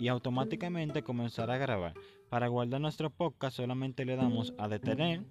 y automáticamente comenzará a grabar. Para guardar nuestro podcast solamente le damos a detener